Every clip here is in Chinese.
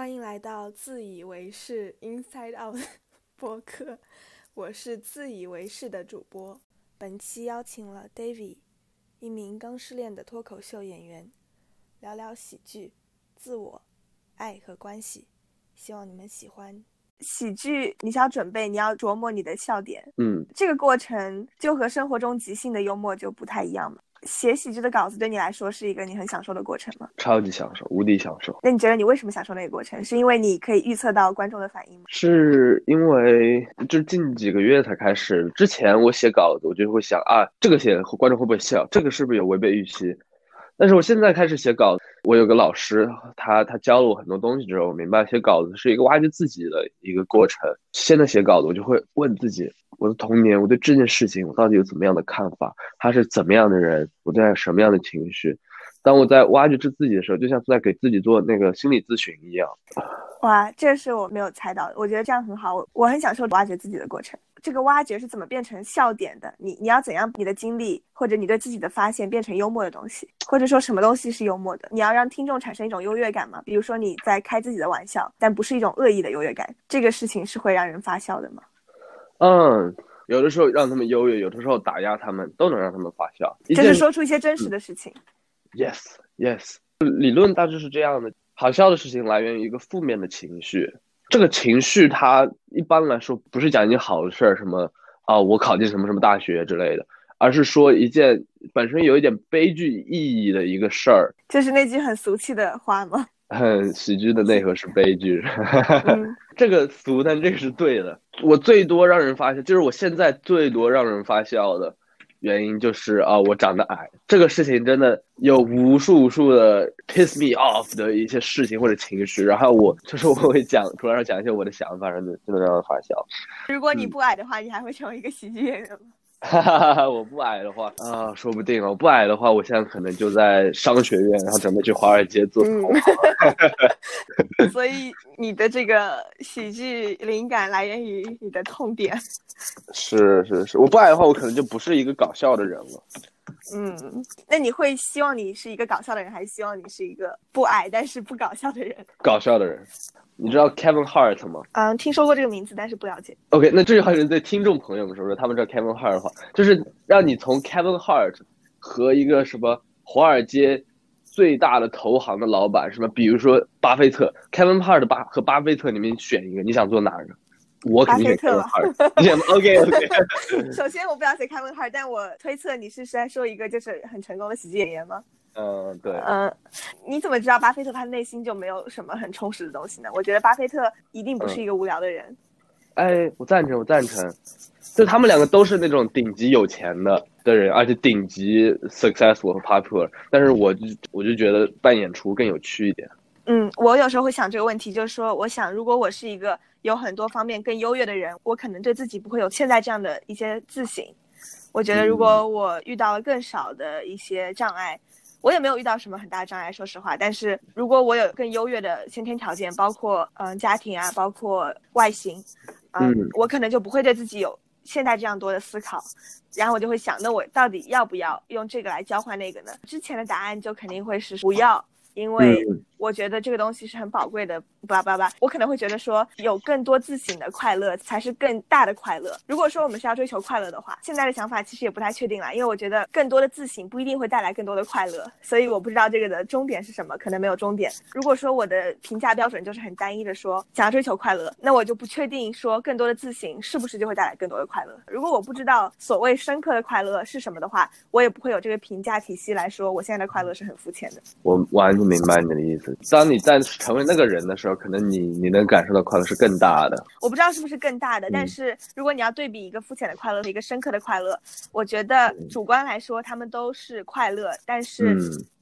欢迎来到自以为是 Inside Out 播客，我是自以为是的主播。本期邀请了 David，一名刚失恋的脱口秀演员，聊聊喜剧、自我、爱和关系。希望你们喜欢。喜剧，你需要准备，你要琢磨你的笑点。嗯，这个过程就和生活中即兴的幽默就不太一样嘛。写喜剧的稿子对你来说是一个你很享受的过程吗？超级享受，无敌享受。那你觉得你为什么享受那个过程？是因为你可以预测到观众的反应吗？是因为就近几个月才开始，之前我写稿子，我就会想啊，这个写观众会不会笑？这个是不是有违背预期？但是我现在开始写稿子，我有个老师，他他教了我很多东西之后，我明白写稿子是一个挖掘自己的一个过程。现在写稿子，我就会问自己：我的童年，我对这件事情，我到底有怎么样的看法？他是怎么样的人？我在什么样的情绪？当我在挖掘这自己的时候，就像在给自己做那个心理咨询一样。哇，这是我没有猜到的。我觉得这样很好，我我很享受挖掘自己的过程。这个挖掘是怎么变成笑点的？你你要怎样你的经历或者你对自己的发现变成幽默的东西，或者说什么东西是幽默的？你要让听众产生一种优越感吗？比如说你在开自己的玩笑，但不是一种恶意的优越感，这个事情是会让人发笑的吗？嗯，有的时候让他们优越，有的时候打压他们，都能让他们发笑。就是说出一些真实的事情。Yes, yes，理论大致是这样的。好笑的事情来源于一个负面的情绪，这个情绪它一般来说不是讲一件好的事儿，什么啊我考进什么什么大学之类的，而是说一件本身有一点悲剧意义的一个事儿。就是那句很俗气的话吗？很喜剧的内核是悲剧，这个俗，但这个是对的。我最多让人发笑，就是我现在最多让人发笑的。原因就是啊，我长得矮，这个事情真的有无数无数的 piss me off 的一些事情或者情绪，然后我就是我会讲，主要是讲一些我的想法，让你，就能让人发笑。如果你不矮的话，你还会成为一个喜剧演员吗？哈哈哈！我不矮的话啊，说不定哦。我不矮的话，我现在可能就在商学院，然后准备去华尔街做。所以你的这个喜剧灵感来源于你的痛点。是是是，我不矮的话，我可能就不是一个搞笑的人了。嗯，那你会希望你是一个搞笑的人，还是希望你是一个不矮但是不搞笑的人？搞笑的人。你知道 Kevin Hart 吗？嗯，听说过这个名字，但是不了解。OK，那这句话是对听众朋友们说说，他们知道 Kevin Hart 的话，就是让你从 Kevin Hart 和一个什么华尔街最大的投行的老板，什么比如说巴菲特，Kevin Hart 巴和巴菲特里面选一个，你想做哪个？我肯定选 Kevin Hart。你选 OK OK。首先我不了解 Kevin Hart，但我推测你是在说一个就是很成功的喜剧演员吗？嗯，对，嗯，你怎么知道巴菲特他内心就没有什么很充实的东西呢？我觉得巴菲特一定不是一个无聊的人。哎，我赞成，我赞成，就他们两个都是那种顶级有钱的的人，而且顶级 successful 和 popular。但是我就我就觉得扮演出更有趣一点。嗯，我有时候会想这个问题，就是说，我想如果我是一个有很多方面更优越的人，我可能对自己不会有现在这样的一些自省。我觉得如果我遇到了更少的一些障碍。我也没有遇到什么很大障碍，说实话。但是如果我有更优越的先天条件，包括嗯家庭啊，包括外形，嗯，我可能就不会对自己有现在这样多的思考。然后我就会想，那我到底要不要用这个来交换那个呢？之前的答案就肯定会是不要，因为我觉得这个东西是很宝贵的。巴拉巴拉，我可能会觉得说，有更多自省的快乐才是更大的快乐。如果说我们是要追求快乐的话，现在的想法其实也不太确定了，因为我觉得更多的自省不一定会带来更多的快乐，所以我不知道这个的终点是什么，可能没有终点。如果说我的评价标准就是很单一的说想要追求快乐，那我就不确定说更多的自省是不是就会带来更多的快乐。如果我不知道所谓深刻的快乐是什么的话，我也不会有这个评价体系来说我现在的快乐是很肤浅的。我完全明白你的意思。当你在成为那个人的时候。可能你你能感受到快乐是更大的，我不知道是不是更大的，但是如果你要对比一个肤浅的快乐和一个深刻的快乐，我觉得主观来说他们都是快乐，但是。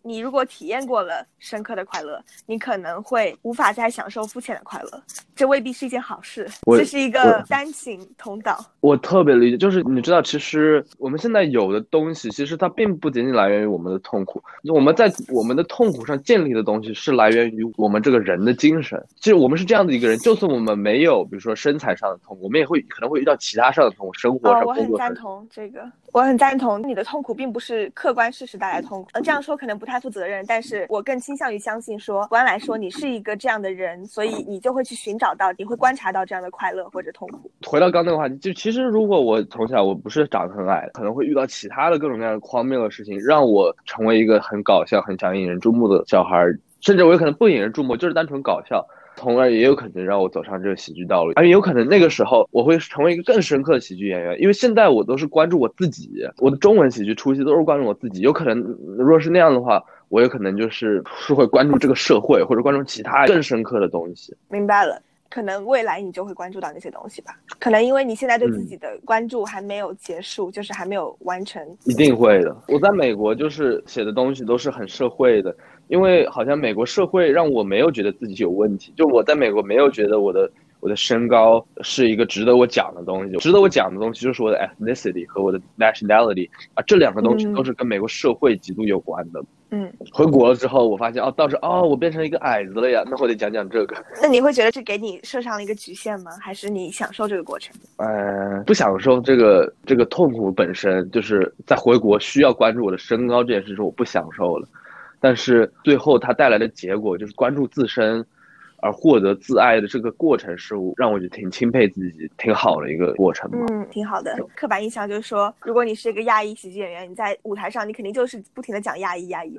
你如果体验过了深刻的快乐，你可能会无法再享受肤浅的快乐，这未必是一件好事。这是一个单行通道。我特别理解，就是你知道，其实我们现在有的东西，其实它并不仅仅来源于我们的痛苦。我们在我们的痛苦上建立的东西，是来源于我们这个人的精神。其实我们是这样的一个人，就算我们没有，比如说身材上的痛苦，我们也会可能会遇到其他上的痛苦，生活上、工作上。我很赞同这个。我很赞同你的痛苦并不是客观事实带来痛苦，呃，这样说可能不太负责任，但是我更倾向于相信说，客观来说你是一个这样的人，所以你就会去寻找到，你会观察到这样的快乐或者痛苦。回到刚那个话，就其实如果我从小我不是长得很矮，可能会遇到其他的各种各样的荒谬的事情，让我成为一个很搞笑、很想引人注目的小孩，甚至我有可能不引人注目，就是单纯搞笑。从而也有可能让我走上这个喜剧道路，而有可能那个时候我会成为一个更深刻的喜剧演员，因为现在我都是关注我自己，我的中文喜剧初期都是关注我自己，有可能如果是那样的话，我有可能就是是会关注这个社会或者关注其他更深刻的东西。明白了，可能未来你就会关注到那些东西吧，可能因为你现在对自己的关注还没有结束，就是还没有完成。一定会的，我在美国就是写的东西都是很社会的。因为好像美国社会让我没有觉得自己有问题，就我在美国没有觉得我的我的身高是一个值得我讲的东西，值得我讲的东西就是我的 ethnicity 和我的 nationality 啊，这两个东西都是跟美国社会极度有关的。嗯，回国了之后，我发现哦，倒是哦，我变成一个矮子了呀，那我得讲讲这个。那你会觉得这给你设上了一个局限吗？还是你享受这个过程？呃，不享受这个这个痛苦本身，就是在回国需要关注我的身高这件事情，我不享受了。但是最后它带来的结果就是关注自身，而获得自爱的这个过程是让我觉得挺钦佩自己、挺好的一个过程。嗯，挺好的。刻板印象就是说，如果你是一个亚裔喜剧演员，你在舞台上你肯定就是不停的讲亚裔、亚裔。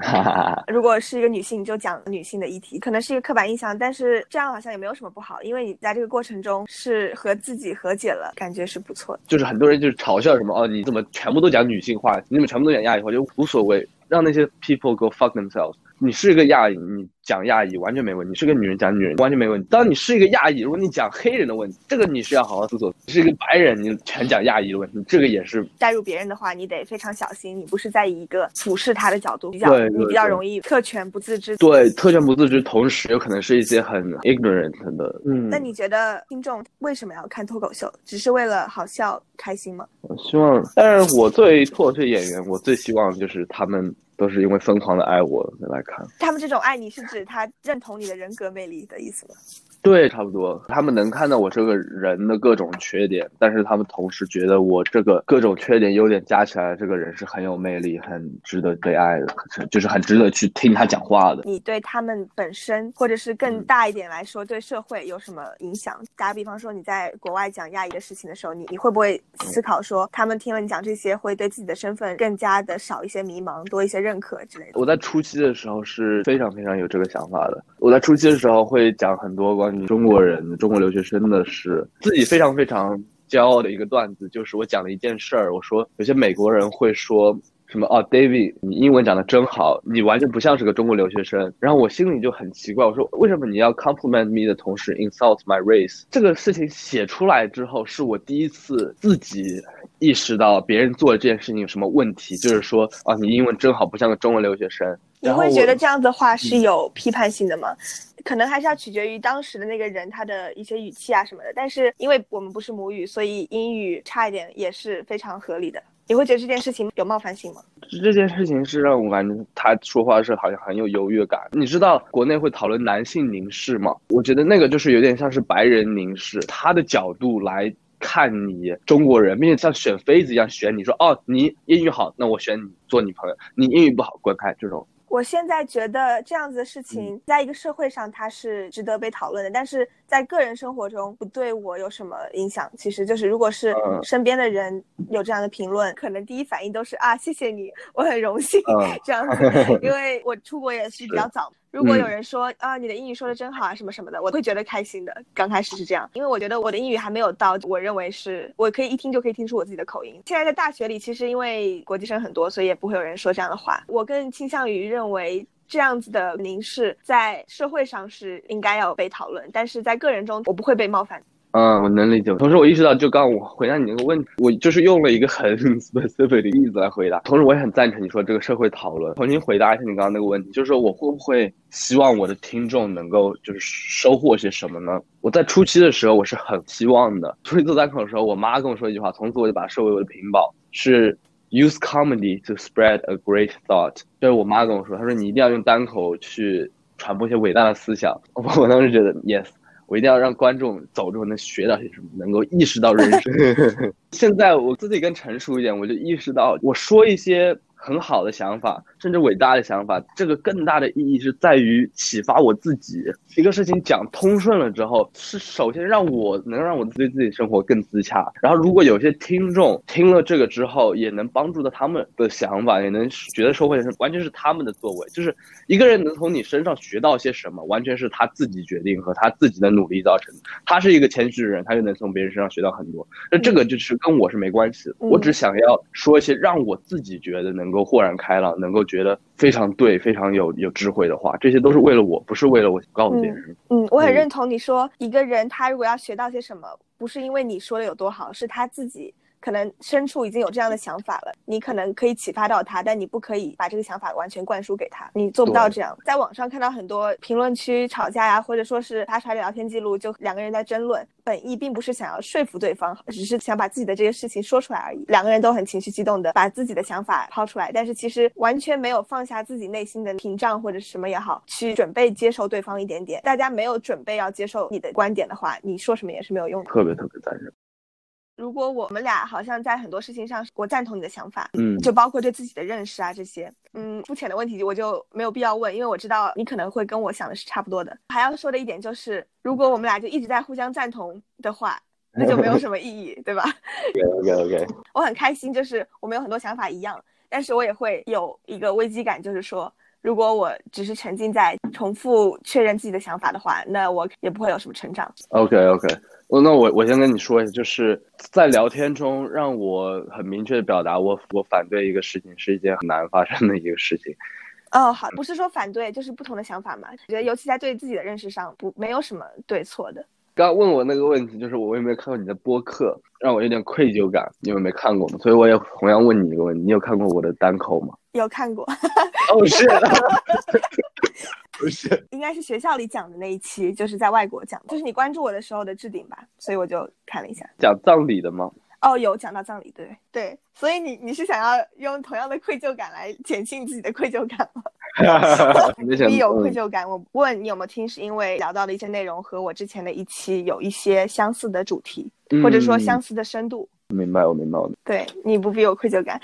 如果是一个女性，你就讲女性的议题，可能是一个刻板印象，但是这样好像也没有什么不好，因为你在这个过程中是和自己和解了，感觉是不错的。就是很多人就是嘲笑什么哦，你怎么全部都讲女性话？你怎么全部都讲亚裔话？就无所谓。让那些 people go fuck themselves。你是一个亚裔，你讲亚裔完全没问题；你是个女人讲女人完全没问题。当你是一个亚裔，如果你讲黑人的问题，这个你是要好好思索。你是一个白人，你全讲亚裔的问题，这个也是带入别人的话，你得非常小心。你不是在以一个俯视他的角度比较，你比较容易特权不自知。对，特权不自知，同时有可能是一些很 ignorant 的。嗯，那你觉得听众为什么要看脱口秀？只是为了好笑开心吗？我希望，但是我作为脱口秀演员，我最希望就是他们。都是因为疯狂的爱我来看，他们这种爱你是指他认同你的人格魅力的意思吗？对，差不多。他们能看到我这个人的各种缺点，但是他们同时觉得我这个各种缺点、优点加起来，这个人是很有魅力、很值得被爱的，就是很值得去听他讲话的。你对他们本身，或者是更大一点来说，对社会有什么影响？打比方说，你在国外讲亚裔的事情的时候，你你会不会思考说，他们听了你讲这些，会对自己的身份更加的少一些迷茫，多一些认可之类的？我在初期的时候是非常非常有这个想法的。我在初期的时候会讲很多关。中国人、中国留学生的事自己非常非常骄傲的一个段子，就是我讲了一件事儿，我说有些美国人会说什么哦，David，你英文讲的真好，你完全不像是个中国留学生。然后我心里就很奇怪，我说为什么你要 compliment me 的同时 insult my race？这个事情写出来之后，是我第一次自己意识到别人做的这件事情有什么问题，就是说啊，你英文真好，不像个中文留学生。你会觉得这样的话是有批判性的吗？可能还是要取决于当时的那个人他的一些语气啊什么的。但是因为我们不是母语，所以英语差一点也是非常合理的。你会觉得这件事情有冒犯性吗？这件事情是让我感觉他说话是好像很有优越感。你知道国内会讨论男性凝视吗？我觉得那个就是有点像是白人凝视，他的角度来看你中国人，并且像选妃子一样选你，说哦你英语好，那我选你做女朋友；你英语不好，滚开这种。我现在觉得这样子的事情，在一个社会上它是值得被讨论的，但是在个人生活中不对我有什么影响。其实就是，如果是身边的人有这样的评论，可能第一反应都是啊，谢谢你，我很荣幸这样子，因为我出国也是比较早。如果有人说啊，你的英语说的真好啊，什么什么的，我会觉得开心的。刚开始是这样，因为我觉得我的英语还没有到，我认为是我可以一听就可以听出我自己的口音。现在在大学里，其实因为国际生很多，所以也不会有人说这样的话。我更倾向于认为这样子的凝视在社会上是应该要被讨论，但是在个人中我不会被冒犯。嗯，我能理解。同时，我意识到，就刚刚我回答你那个问题，我就是用了一个很 specific 的例子来回答。同时，我也很赞成你说这个社会讨论。重新回答一下你刚刚那个问题，就是说我会不会希望我的听众能够就是收获些什么呢？我在初期的时候，我是很希望的。初一做单口的时候，我妈跟我说一句话，从此我就把它设为我的屏保，是 use comedy to spread a great thought。就是我妈跟我说，她说你一定要用单口去传播一些伟大的思想。我当时觉得 yes。我一定要让观众走之后能学到些什么，能够意识到人生。现在我自己更成熟一点，我就意识到，我说一些。很好的想法，甚至伟大的想法，这个更大的意义是在于启发我自己。一个事情讲通顺了之后，是首先让我能让我对自己生活更自洽。然后，如果有些听众听了这个之后，也能帮助到他们的想法，也能觉得收获是完全是他们的作为。就是一个人能从你身上学到些什么，完全是他自己决定和他自己的努力造成的。他是一个谦虚的人，他就能从别人身上学到很多。那这个就是跟我是没关系的，我只想要说一些让我自己觉得能。能够豁然开朗，能够觉得非常对、非常有有智慧的话，这些都是为了我，不是为了我告诉别人。嗯，我很认同你说，一个人他如果要学到些什么，不是因为你说的有多好，是他自己。可能深处已经有这样的想法了，你可能可以启发到他，但你不可以把这个想法完全灌输给他，你做不到这样。在网上看到很多评论区吵架呀，或者说是发出来的聊天记录，就两个人在争论，本意并不是想要说服对方，只是想把自己的这些事情说出来而已。两个人都很情绪激动的把自己的想法抛出来，但是其实完全没有放下自己内心的屏障或者什么也好，去准备接受对方一点点。大家没有准备要接受你的观点的话，你说什么也是没有用的。特别特别赞成。如果我们俩好像在很多事情上，我赞同你的想法，嗯，就包括对自己的认识啊这些，嗯，肤浅的问题我就没有必要问，因为我知道你可能会跟我想的是差不多的。还要说的一点就是，如果我们俩就一直在互相赞同的话，那就没有什么意义，对吧？OK OK OK。我很开心，就是我们有很多想法一样，但是我也会有一个危机感，就是说，如果我只是沉浸在重复确认自己的想法的话，那我也不会有什么成长。OK OK。那我我先跟你说一下，就是在聊天中让我很明确的表达我我反对一个事情是一件很难发生的一个事情。哦，好，不是说反对，就是不同的想法嘛。我觉得尤其在对自己的认识上，不没有什么对错的。刚问我那个问题，就是我有没有看过你的播客，让我有点愧疚感，因为没看过嘛，所以我也同样问你一个问题：你有看过我的单口吗？有看过。哦，是。不是，应该是学校里讲的那一期，就是在外国讲，就是你关注我的时候的置顶吧，所以我就看了一下。讲葬礼的吗？哦，有讲到葬礼，对对，所以你你是想要用同样的愧疚感来减轻自己的愧疚感吗？你有愧疚感，我问你有没有听，是因为聊到的一些内容和我之前的一期有一些相似的主题，或者说相似的深度。明白，我明白了。对你不必有愧疚感。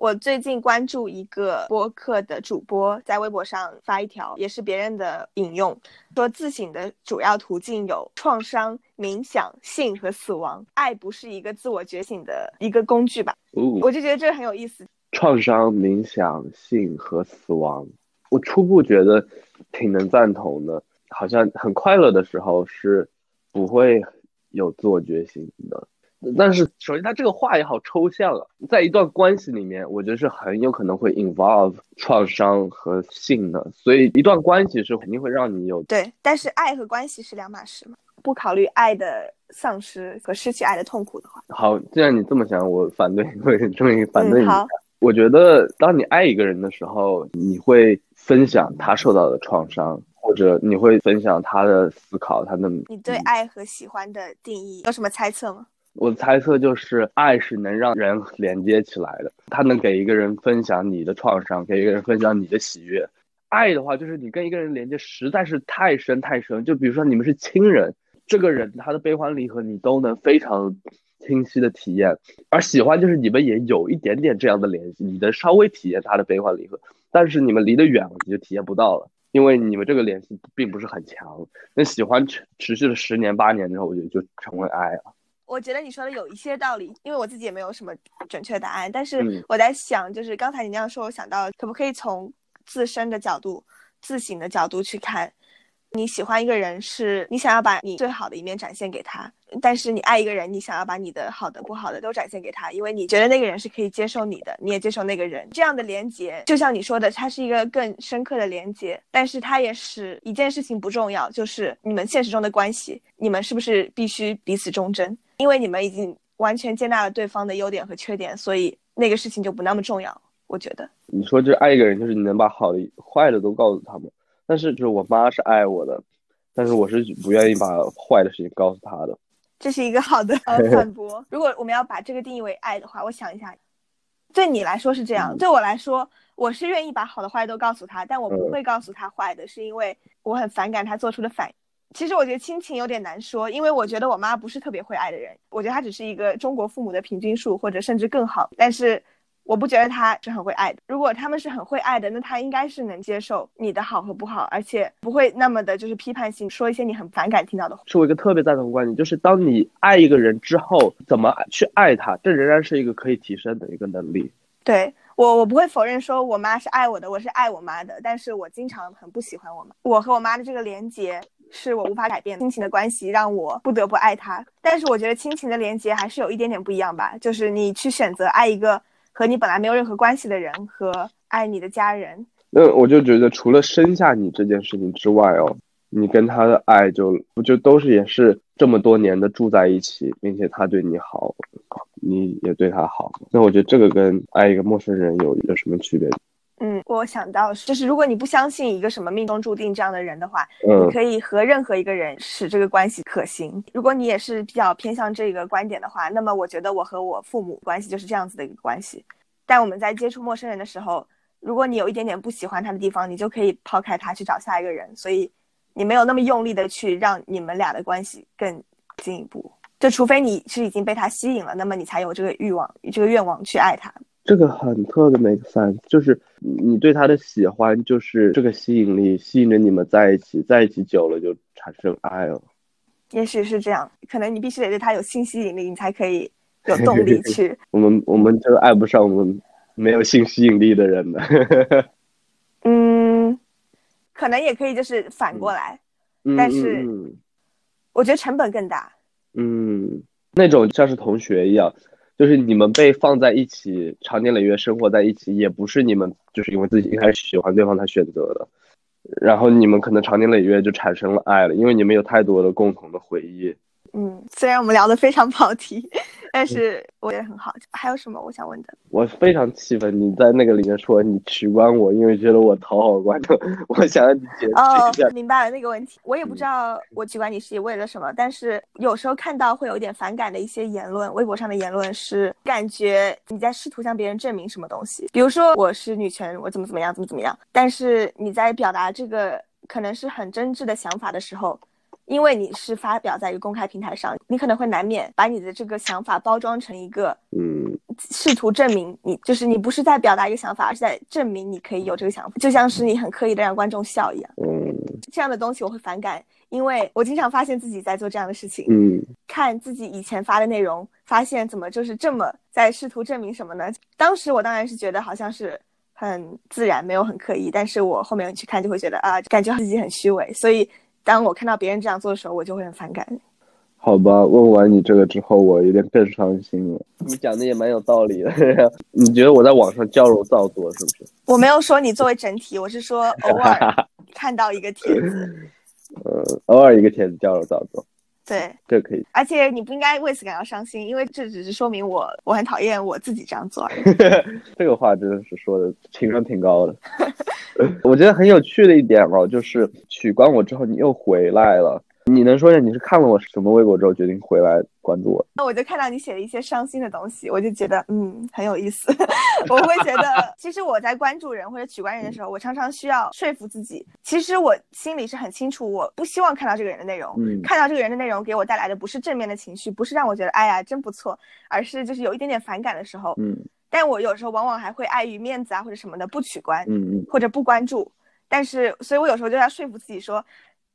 我最近关注一个播客的主播，在微博上发一条，也是别人的引用，说自省的主要途径有创伤、冥想、性和死亡。爱不是一个自我觉醒的一个工具吧？我就觉得这个很有意思。创伤、冥想、性和死亡，我初步觉得挺能赞同的。好像很快乐的时候是不会有自我觉醒的。但是，首先，他这个话也好抽象啊。在一段关系里面，我觉得是很有可能会 involve 创伤和性的，所以一段关系是肯定会让你有对。但是，爱和关系是两码事嘛？不考虑爱的丧失和失去爱的痛苦的话，好，既然你这么想，我反对，我终于反对你。好，我觉得当你爱一个人的时候，你会分享他受到的创伤，或者你会分享他的思考，他的。你对爱和喜欢的定义有什么猜测吗？我的猜测就是，爱是能让人连接起来的，它能给一个人分享你的创伤，给一个人分享你的喜悦。爱的话，就是你跟一个人连接实在是太深太深，就比如说你们是亲人，这个人他的悲欢离合你都能非常清晰的体验。而喜欢就是你们也有一点点这样的联系，你能稍微体验他的悲欢离合，但是你们离得远了，你就体验不到了，因为你们这个联系并不是很强。那喜欢持持续了十年八年之后，我觉得就成为爱了。我觉得你说的有一些道理，因为我自己也没有什么准确答案，但是我在想，就是刚才你那样说，我想到可不可以从自身的角度、自省的角度去看，你喜欢一个人是你想要把你最好的一面展现给他，但是你爱一个人，你想要把你的好的、不好的都展现给他，因为你觉得那个人是可以接受你的，你也接受那个人，这样的连接，就像你说的，它是一个更深刻的连接，但是它也使一件事情不重要，就是你们现实中的关系，你们是不是必须彼此忠贞？因为你们已经完全接纳了对方的优点和缺点，所以那个事情就不那么重要。我觉得你说这爱一个人，就是你能把好的、坏的都告诉他们。但是就是我妈是爱我的，但是我是不愿意把坏的事情告诉她的。这是一个好的反驳。如果我们要把这个定义为爱的话，我想一下，对你来说是这样，对我来说，我是愿意把好的、坏的都告诉他，但我不会告诉他坏的，是因为我很反感他做出的反应。其实我觉得亲情有点难说，因为我觉得我妈不是特别会爱的人，我觉得她只是一个中国父母的平均数，或者甚至更好。但是我不觉得她是很会爱的。如果他们是很会爱的，那她应该是能接受你的好和不好，而且不会那么的就是批判性说一些你很反感听到的话。是我一个特别赞同的观点，就是当你爱一个人之后，怎么去爱他，这仍然是一个可以提升的一个能力。对我，我不会否认说我妈是爱我的，我是爱我妈的，但是我经常很不喜欢我妈。我和我妈的这个连接。是我无法改变亲情的关系，让我不得不爱他。但是我觉得亲情的连接还是有一点点不一样吧，就是你去选择爱一个和你本来没有任何关系的人，和爱你的家人。那我就觉得，除了生下你这件事情之外哦，你跟他的爱就不就都是也是这么多年的住在一起，并且他对你好，你也对他好。那我觉得这个跟爱一个陌生人有有什么区别？嗯，我想到就是，如果你不相信一个什么命中注定这样的人的话，嗯，你可以和任何一个人使这个关系可行。如果你也是比较偏向这个观点的话，那么我觉得我和我父母关系就是这样子的一个关系。但我们在接触陌生人的时候，如果你有一点点不喜欢他的地方，你就可以抛开他去找下一个人。所以你没有那么用力的去让你们俩的关系更进一步。就除非你是已经被他吸引了，那么你才有这个欲望、这个愿望去爱他。这个很特别 make sense，就是你对他的喜欢，就是这个吸引力吸引着你们在一起，在一起久了就产生爱了。也许是这样，可能你必须得对他有性吸引力，你才可以有动力 去。我们我们就爱不上我们没有性吸引力的人的。嗯，可能也可以就是反过来，但是我觉得成本更大。嗯，那种像是同学一样。就是你们被放在一起，长年累月生活在一起，也不是你们就是因为自己一开始喜欢对方才选择的，然后你们可能长年累月就产生了爱了，因为你们有太多的共同的回忆。嗯，虽然我们聊得非常跑题，但是我也很好。还有什么我想问的？我非常气愤你在那个里面说你取关我，因为觉得我讨好观众。我想让你解释一下。明白了那个问题，我也不知道我取关你是为了什么，但是有时候看到会有一点反感的一些言论，微博上的言论是感觉你在试图向别人证明什么东西，比如说我是女权，我怎么怎么样，怎么怎么样。但是你在表达这个可能是很真挚的想法的时候。因为你是发表在一个公开平台上，你可能会难免把你的这个想法包装成一个，嗯，试图证明你就是你不是在表达一个想法，而是在证明你可以有这个想法，就像是你很刻意的让观众笑一样。嗯，这样的东西我会反感，因为我经常发现自己在做这样的事情。嗯，看自己以前发的内容，发现怎么就是这么在试图证明什么呢？当时我当然是觉得好像是很自然，没有很刻意，但是我后面去看就会觉得啊，感觉自己很虚伪，所以。当我看到别人这样做的时候，我就会很反感。好吧，问完你这个之后，我有点更伤心了。你讲的也蛮有道理的。你觉得我在网上矫揉造作是不是？我没有说你作为整体，我是说偶尔看到一个帖子。呃，偶尔一个帖子矫揉造作。对，这可以。而且你不应该为此感到伤心，因为这只是说明我我很讨厌我自己这样做而已。这个话真的是说的情商挺高的。我觉得很有趣的一点哦，就是取关我之后，你又回来了。你能说一下你是看了我什么微博之后决定回来关注我？那我就看到你写了一些伤心的东西，我就觉得嗯很有意思。我会觉得，其实我在关注人或者取关人的时候，我常常需要说服自己，其实我心里是很清楚，我不希望看到这个人的内容。嗯，看到这个人的内容给我带来的不是正面的情绪，不是让我觉得哎呀真不错，而是就是有一点点反感的时候。嗯，但我有时候往往还会碍于面子啊或者什么的不取关，嗯嗯，或者不关注。但是，所以我有时候就要说服自己说。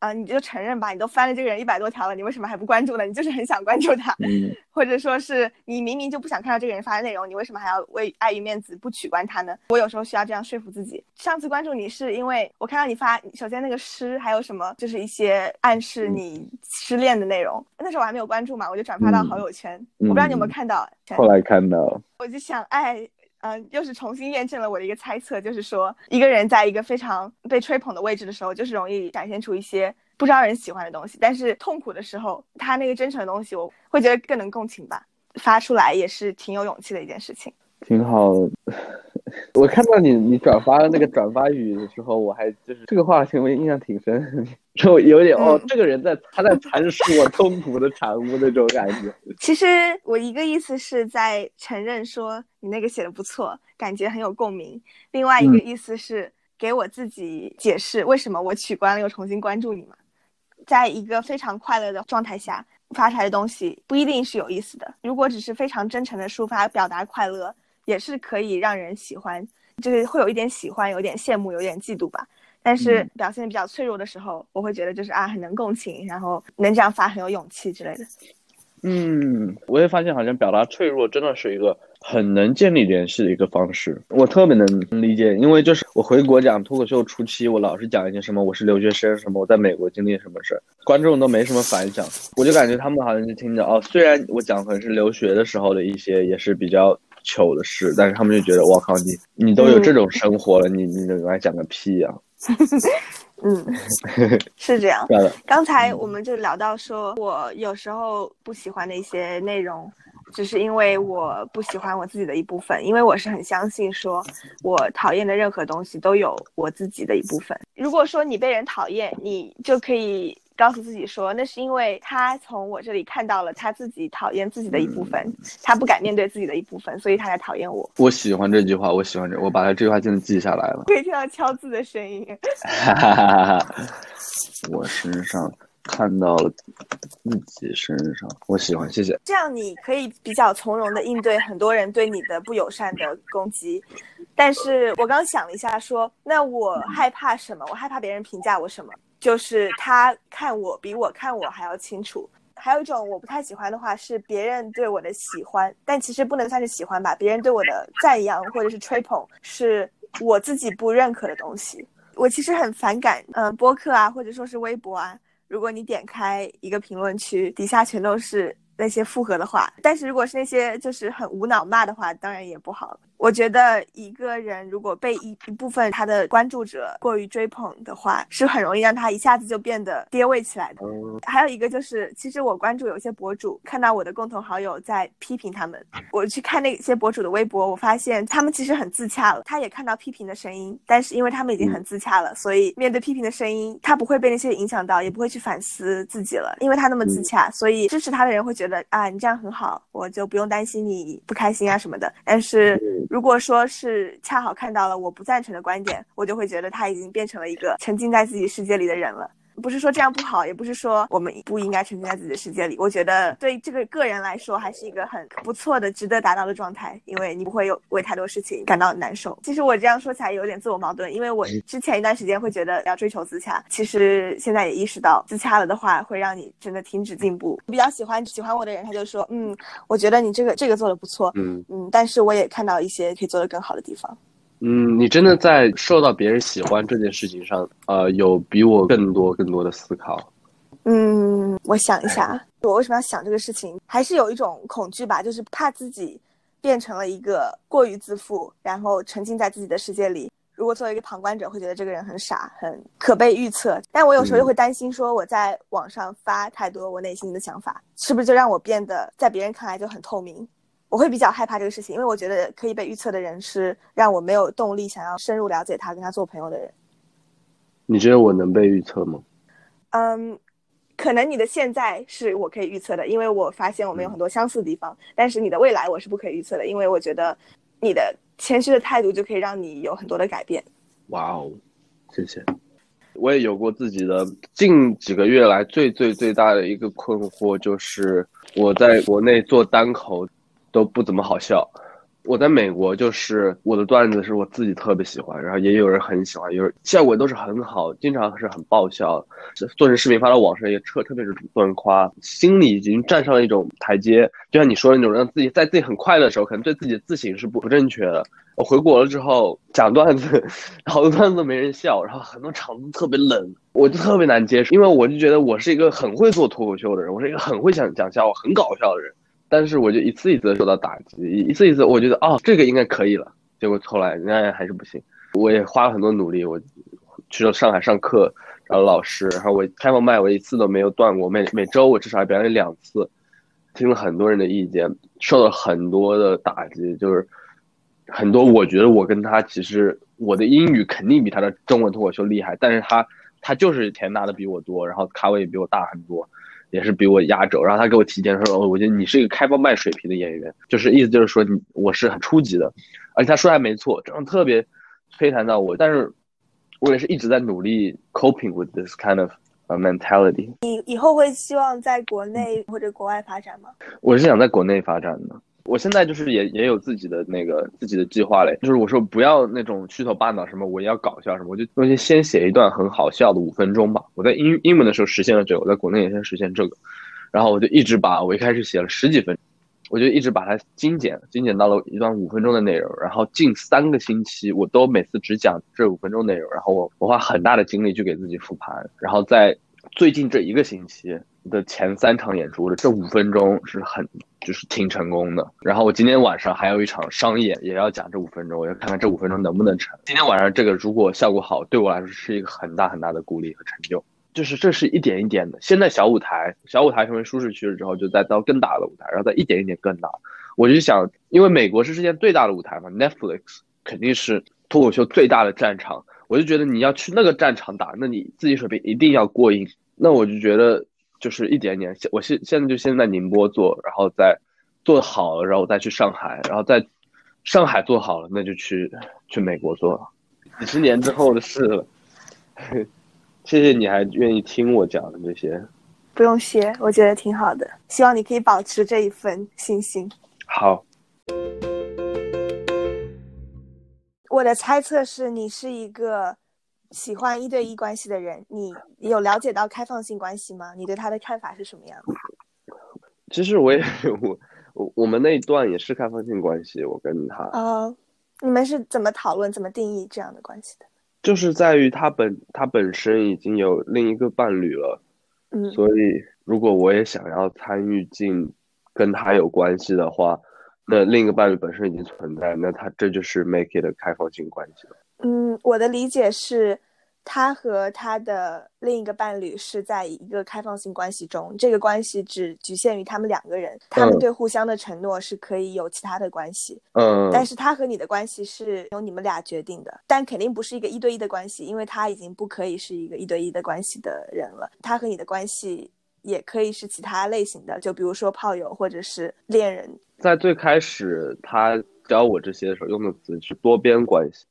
啊，你就承认吧，你都翻了这个人一百多条了，你为什么还不关注呢？你就是很想关注他，或者说是你明明就不想看到这个人发的内容，你为什么还要为碍于面子不取关他呢？我有时候需要这样说服自己。上次关注你是因为我看到你发，首先那个诗还有什么，就是一些暗示你失恋的内容，那时候我还没有关注嘛，我就转发到好友圈，我不知道你有没有看到。后来看到，我就想，哎。嗯，又是重新验证了我的一个猜测，就是说，一个人在一个非常被吹捧的位置的时候，就是容易展现出一些不招人喜欢的东西。但是痛苦的时候，他那个真诚的东西，我会觉得更能共情吧。发出来也是挺有勇气的一件事情。挺好。我看到你你转发的那个转发语的时候，我还就是这个话题我印象挺深，就有点哦，这个人在他在阐述我痛苦的产物那种感觉。其实我一个意思是在承认说你那个写的不错，感觉很有共鸣；另外一个意思是给我自己解释为什么我取关了又重新关注你嘛。在一个非常快乐的状态下发出来的东西，不一定是有意思的。如果只是非常真诚的抒发、表达快乐，也是可以让人喜欢，就是会有一点喜欢，有点羡慕，有点嫉妒吧。但是表现比较脆弱的时候，我会觉得就是啊，很能共情，然后能这样发很有勇气之类的。嗯，我也发现好像表达脆弱真的是一个很能建立联系的一个方式。我特别能理解，因为就是我回国讲脱口秀初期，我老是讲一些什么我是留学生，什么我在美国经历什么事儿，观众都没什么反响。我就感觉他们好像就听着哦，虽然我讲可能是留学的时候的一些也是比较糗的事，但是他们就觉得我靠你你都有这种生活了，你你来讲个屁呀！嗯，是这样。刚才我们就聊到说，我有时候不喜欢的一些内容，只是因为我不喜欢我自己的一部分。因为我是很相信，说我讨厌的任何东西都有我自己的一部分。如果说你被人讨厌，你就可以。告诉自己说，那是因为他从我这里看到了他自己讨厌自己的一部分，他不敢面对自己的一部分，所以他才讨厌我。我喜欢这句话，我喜欢这，我把他这句话真的记下来了。可以听到敲字的声音。哈哈哈我身上看到了自己身上，我喜欢，谢谢。这样你可以比较从容的应对很多人对你的不友善的攻击。但是我刚想了一下，说那我害怕什么？我害怕别人评价我什么？就是他看我比我看我还要清楚。还有一种我不太喜欢的话是别人对我的喜欢，但其实不能算是喜欢吧。别人对我的赞扬或者是吹捧，是我自己不认可的东西。我其实很反感，嗯，播客啊，或者说是微博啊，如果你点开一个评论区，底下全都是那些附和的话，但是如果是那些就是很无脑骂的话，当然也不好。我觉得一个人如果被一一部分他的关注者过于追捧的话，是很容易让他一下子就变得跌位起来的。还有一个就是，其实我关注有些博主，看到我的共同好友在批评他们，我去看那些博主的微博，我发现他们其实很自洽了。他也看到批评的声音，但是因为他们已经很自洽了，所以面对批评的声音，他不会被那些影响到，也不会去反思自己了。因为他那么自洽，所以支持他的人会觉得啊，你这样很好，我就不用担心你不开心啊什么的。但是。如果说是恰好看到了我不赞成的观点，我就会觉得他已经变成了一个沉浸在自己世界里的人了。不是说这样不好，也不是说我们不应该沉浸在自己的世界里。我觉得对这个个人来说，还是一个很不错的、值得达到的状态，因为你不会有为太多事情感到难受。其实我这样说起来有点自我矛盾，因为我之前一段时间会觉得要追求自洽，其实现在也意识到自洽了的话，会让你真的停止进步。比较喜欢喜欢我的人，他就说，嗯，我觉得你这个这个做的不错，嗯嗯，但是我也看到一些可以做的更好的地方。嗯，你真的在受到别人喜欢这件事情上，呃，有比我更多更多的思考。嗯，我想一下，我为什么要想这个事情？还是有一种恐惧吧，就是怕自己变成了一个过于自负，然后沉浸在自己的世界里。如果作为一个旁观者，会觉得这个人很傻，很可被预测。但我有时候又会担心，说我在网上发太多我内心的想法，是不是就让我变得在别人看来就很透明？我会比较害怕这个事情，因为我觉得可以被预测的人是让我没有动力想要深入了解他、跟他做朋友的人。你觉得我能被预测吗？嗯，可能你的现在是我可以预测的，因为我发现我们有很多相似的地方。但是你的未来我是不可以预测的，因为我觉得你的谦虚的态度就可以让你有很多的改变。哇哦，谢谢。我也有过自己的近几个月来最最最大的一个困惑，就是我在国内做单口。都不怎么好笑。我在美国，就是我的段子是我自己特别喜欢，然后也有人很喜欢，有人效果都是很好，经常是很爆笑。做成视频发到网上也特特别是多人夸，心里已经站上了一种台阶。就像你说的那种，让自己在自己很快乐的时候，可能对自己的自省是不不正确的。我回国了之后讲段子，好多段子都没人笑，然后很多场子特别冷，我就特别难接受，因为我就觉得我是一个很会做脱口秀的人，我是一个很会讲讲笑话、很搞笑的人。但是我就一次一次的受到打击，一次一次，我觉得哦，这个应该可以了，结果后来人家还是不行。我也花了很多努力，我去了上海上课，然后老师，然后我开放麦，我一次都没有断过，每每周我至少要表演两次，听了很多人的意见，受了很多的打击，就是很多我觉得我跟他其实我的英语肯定比他的中文脱口秀厉害，但是他他就是钱拿的比我多，然后咖位也比我大很多。也是比我压轴，然后他给我提前说，我觉得你是一个开放麦水平的演员，就是意思就是说你我是很初级的，而且他说还没错，这种特别摧残到我，但是我也是一直在努力 coping with this kind of 呃 mentality。你以后会希望在国内或者国外发展吗？我是想在国内发展的。我现在就是也也有自己的那个自己的计划嘞，就是我说不要那种虚头巴脑什么，我要搞笑什么，我就我就先写一段很好笑的五分钟吧。我在英英文的时候实现了这个，我在国内也先实现这个，然后我就一直把我一开始写了十几分，我就一直把它精简，精简到了一段五分钟的内容，然后近三个星期我都每次只讲这五分钟内容，然后我我花很大的精力去给自己复盘，然后在最近这一个星期。的前三场演出的这五分钟是很就是挺成功的，然后我今天晚上还有一场商演也要讲这五分钟，我要看看这五分钟能不能成。今天晚上这个如果效果好，对我来说是一个很大很大的鼓励和成就。就是这是一点一点的，现在小舞台，小舞台成为舒适区了之后，就再到更大的舞台，然后再一点一点更大。我就想，因为美国是世界最大的舞台嘛，Netflix 肯定是脱口秀最大的战场，我就觉得你要去那个战场打，那你自己水平一定要过硬。那我就觉得。就是一点点，我现现在就先在宁波做，然后再做好了，然后再去上海，然后在上海做好了，那就去去美国做了，几十年之后的事了。谢谢你还愿意听我讲的这些，不用谢，我觉得挺好的，希望你可以保持这一份信心。好，我的猜测是你是一个。喜欢一对一关系的人，你有了解到开放性关系吗？你对他的看法是什么样的？其实我也 我我我们那一段也是开放性关系，我跟他啊，你们是怎么讨论、怎么定义这样的关系的？就是在于他本他本身已经有另一个伴侣了，嗯，所以如果我也想要参与进跟他有关系的话，那另一个伴侣本身已经存在，那他这就是 make it 的开放性关系了。嗯，我的理解是，他和他的另一个伴侣是在一个开放性关系中，这个关系只局限于他们两个人，他们对互相的承诺是可以有其他的关系。嗯，但是他和你的关系是由你们俩决定的，但肯定不是一个一对一的关系，因为他已经不可以是一个一对一的关系的人了。他和你的关系也可以是其他类型的，就比如说炮友或者是恋人。在最开始他教我这些的时候，用的词是多边关系。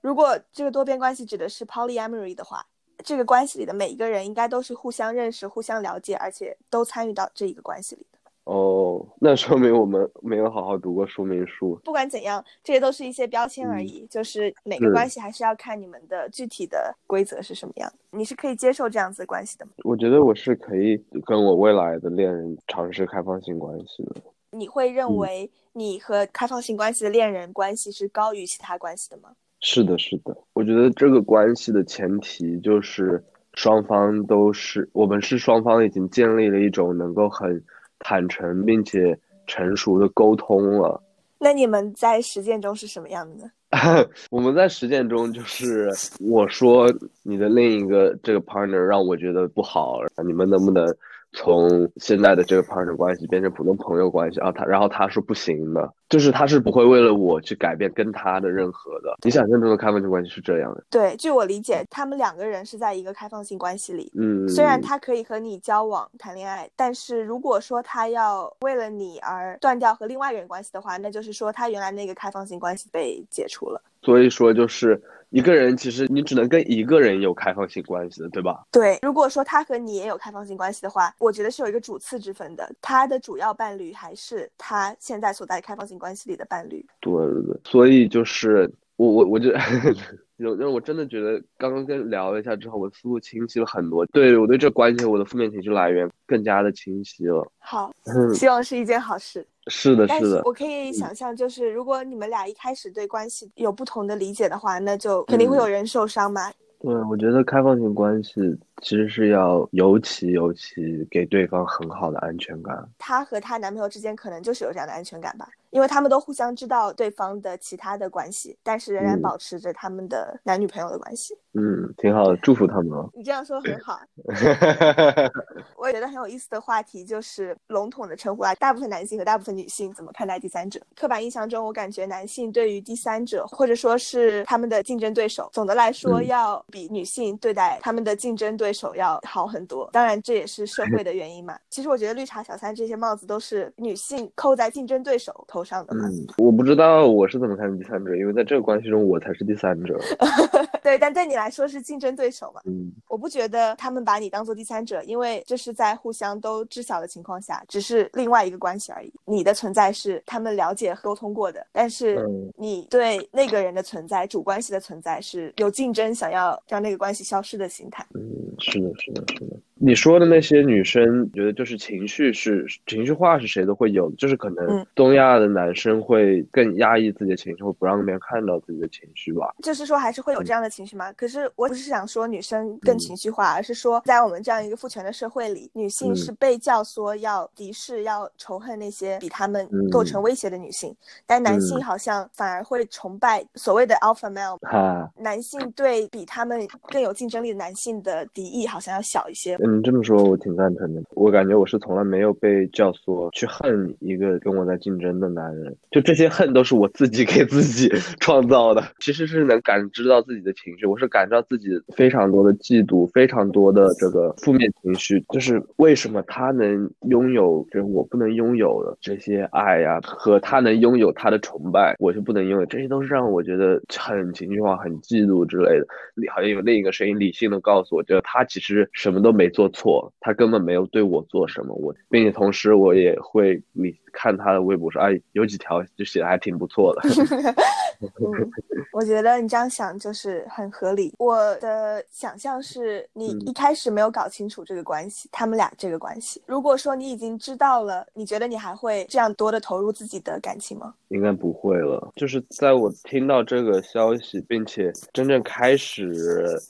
如果这个多边关系指的是 polyamory 的话，这个关系里的每一个人应该都是互相认识、互相了解，而且都参与到这一个关系里的。哦，那说明我们没有好好读过说明书。不管怎样，这些都是一些标签而已，就是每个关系还是要看你们的具体的规则是什么样。你是可以接受这样子关系的吗？我觉得我是可以跟我未来的恋人尝试开放性关系的。你会认为你和开放性关系的恋人关系是高于其他关系的吗？是的，是的，我觉得这个关系的前提就是双方都是我们是双方已经建立了一种能够很坦诚并且成熟的沟通了。那你们在实践中是什么样的呢？我们在实践中就是我说你的另一个这个 partner 让我觉得不好，你们能不能？从现在的这个 partner 关系变成普通朋友关系啊，他然后他说不行的，就是他是不会为了我去改变跟他的任何的。你想象中的开放性关系是这样的？对，据我理解，他们两个人是在一个开放性关系里。嗯，虽然他可以和你交往谈恋爱，但是如果说他要为了你而断掉和另外一个人关系的话，那就是说他原来那个开放性关系被解除了。所以说就是。一个人其实你只能跟一个人有开放性关系的，对吧？对，如果说他和你也有开放性关系的话，我觉得是有一个主次之分的。他的主要伴侣还是他现在所在开放性关系里的伴侣。对对对，所以就是我我我就 有，因为我真的觉得刚刚跟聊了一下之后，我思路清晰了很多。对我对这关系，我的负面情绪来源更加的清晰了。好，希望是一件好事。是的，是的，我可以想象，就是如果你们俩一开始对关系有不同的理解的话，那就肯定会有人受伤嘛。对，我觉得开放性关系其实是要尤其尤其给对方很好的安全感。她和她男朋友之间可能就是有这样的安全感吧。因为他们都互相知道对方的其他的关系，但是仍然保持着他们的男女朋友的关系。嗯，挺好的，祝福他们哦。你这样说很好。我也觉得很有意思的话题就是笼统的称呼啊，大部分男性和大部分女性怎么看待第三者？刻板印象中，我感觉男性对于第三者或者说是他们的竞争对手，总的来说要比女性对待他们的竞争对手要好很多。当然，这也是社会的原因嘛。其实我觉得绿茶小三这些帽子都是女性扣在竞争对手头。头上的嗯，我不知道我是怎么看第三者，因为在这个关系中我才是第三者。对，但对你来说是竞争对手嘛。嗯我不觉得他们把你当做第三者，因为这是在互相都知晓的情况下，只是另外一个关系而已。你的存在是他们了解、沟通过的，但是嗯你对那个人的存在、主关系的存在是有竞争，想要让那个关系消失的心态。嗯，是的，是的，是的。你说的那些女生，觉得就是情绪是情绪化，是谁都会有的，就是可能嗯东亚的男生会更压抑自己的情绪，会不让别人看到自己的情绪吧。就是说还是会有这样的情绪吗？可是我不是想说女生更情绪化，而是说在我们这样一个父权的社会里，女性嗯是被教唆要敌视、要仇恨那些比他们嗯构成威胁的女性，但男性嗯好像反而会崇拜所谓的 alpha male。哈，男性对比他们更有竞争力的男性的敌意好像要小一些。嗯，这么说我挺赞成的。我感觉我是从来没有被教唆去恨一个跟我在竞争的男人，就这些恨都是我自己给自己 创造的。其实是能感知到自己的情绪，我是感知到自己非常多的嫉妒，非常多的这个负面情绪。就是为什么他能拥有，就是我不能拥有的这些爱呀、和他能拥有他的崇拜，我就不能拥有，这些都是让我觉得很情绪化、很嫉妒之类的。好像有另一个声音理性的告诉我，觉得他其实什么都没做错，他根本没有对我做什么。我，并且同时我也会你看他的微博说，哎，有几条就写的还挺不错的。嗯，我觉得你这样想就是很合理。我的想象是你嗯一开始没有搞清楚这个关系，他们俩这个关系。如果说你已经知道了，你觉得你还会这样多的投入自己的感情吗？应该不会了。就是在我听到这个消息，并且真正开始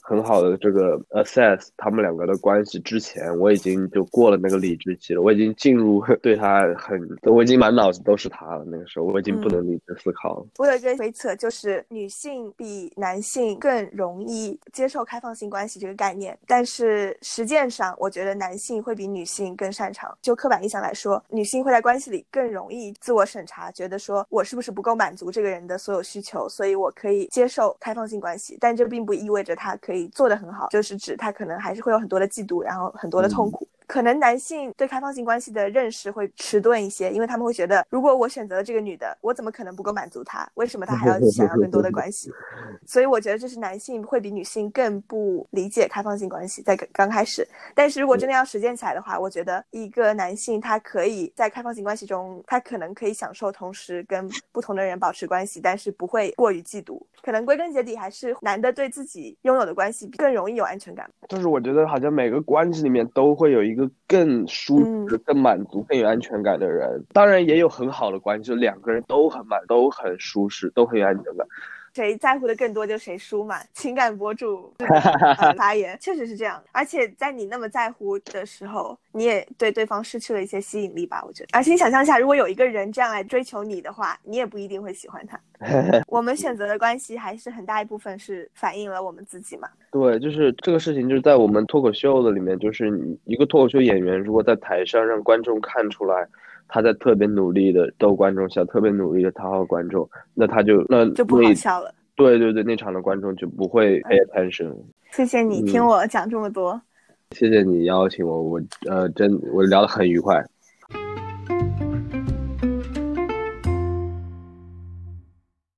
很好的这个 assess 他们两个的关系之前，我已经就过了那个理智期了。我已经进入 对他很，我已经满脑子都是他了。那个时候我已经不能理智思考了。我有一个推测，就是女性比男性更容易接受开放性关系这个概念，但是实践上，我觉得男性会比女性更擅长。就刻板印象来说，女性会在关系里更容易自我审查，觉得说我是不是不够满足这个人的所有需求，所以我可以接受开放性关系。但这并不意味着他可以做得很好，就是指他可能还是会有很多的嫉妒，然后很多的痛苦。可能男性对开放性关系的认识会迟钝一些，因为他们会觉得，如果我选择了这个女的，我怎么可能不够满足她？为什么她还要想要更多的关系？所以我觉得这是男性会比女性更不理解开放性关系，在刚刚开始。但是如果真的要实践起来的话，我觉得一个男性他可以在开放性关系中，他可能可以享受同时跟不同的人保持关系，但是不会过于嫉妒。可能归根结底还是男的对自己拥有的关系更容易有安全感。就是我觉得好像每个关系里面都会有一个更舒适、更满足、更有安全感的人。当然也有很好的关系，就两个人都很满、都很舒适、都很有安全感。谁在乎的更多就谁输嘛。情感博主、呃发言确实是这样，而且在你那么在乎的时候，你也对对方失去了一些吸引力吧？我觉得。而且你想象一下，如果有一个人这样来追求你的话，你也不一定会喜欢他。我们选择的关系还是很大一部分是反映了我们自己嘛。对，就是这个事情，就是在我们脱口秀的里面，就是你一个脱口秀演员，如果在台上让观众看出来他在特别努力的逗观众笑，特别努力的讨好观众，那他就那就不好笑了。对对对，那场的观众就不会 pay attention。谢谢你听我讲这么多。谢谢你邀请我，我呃真我聊得很愉快。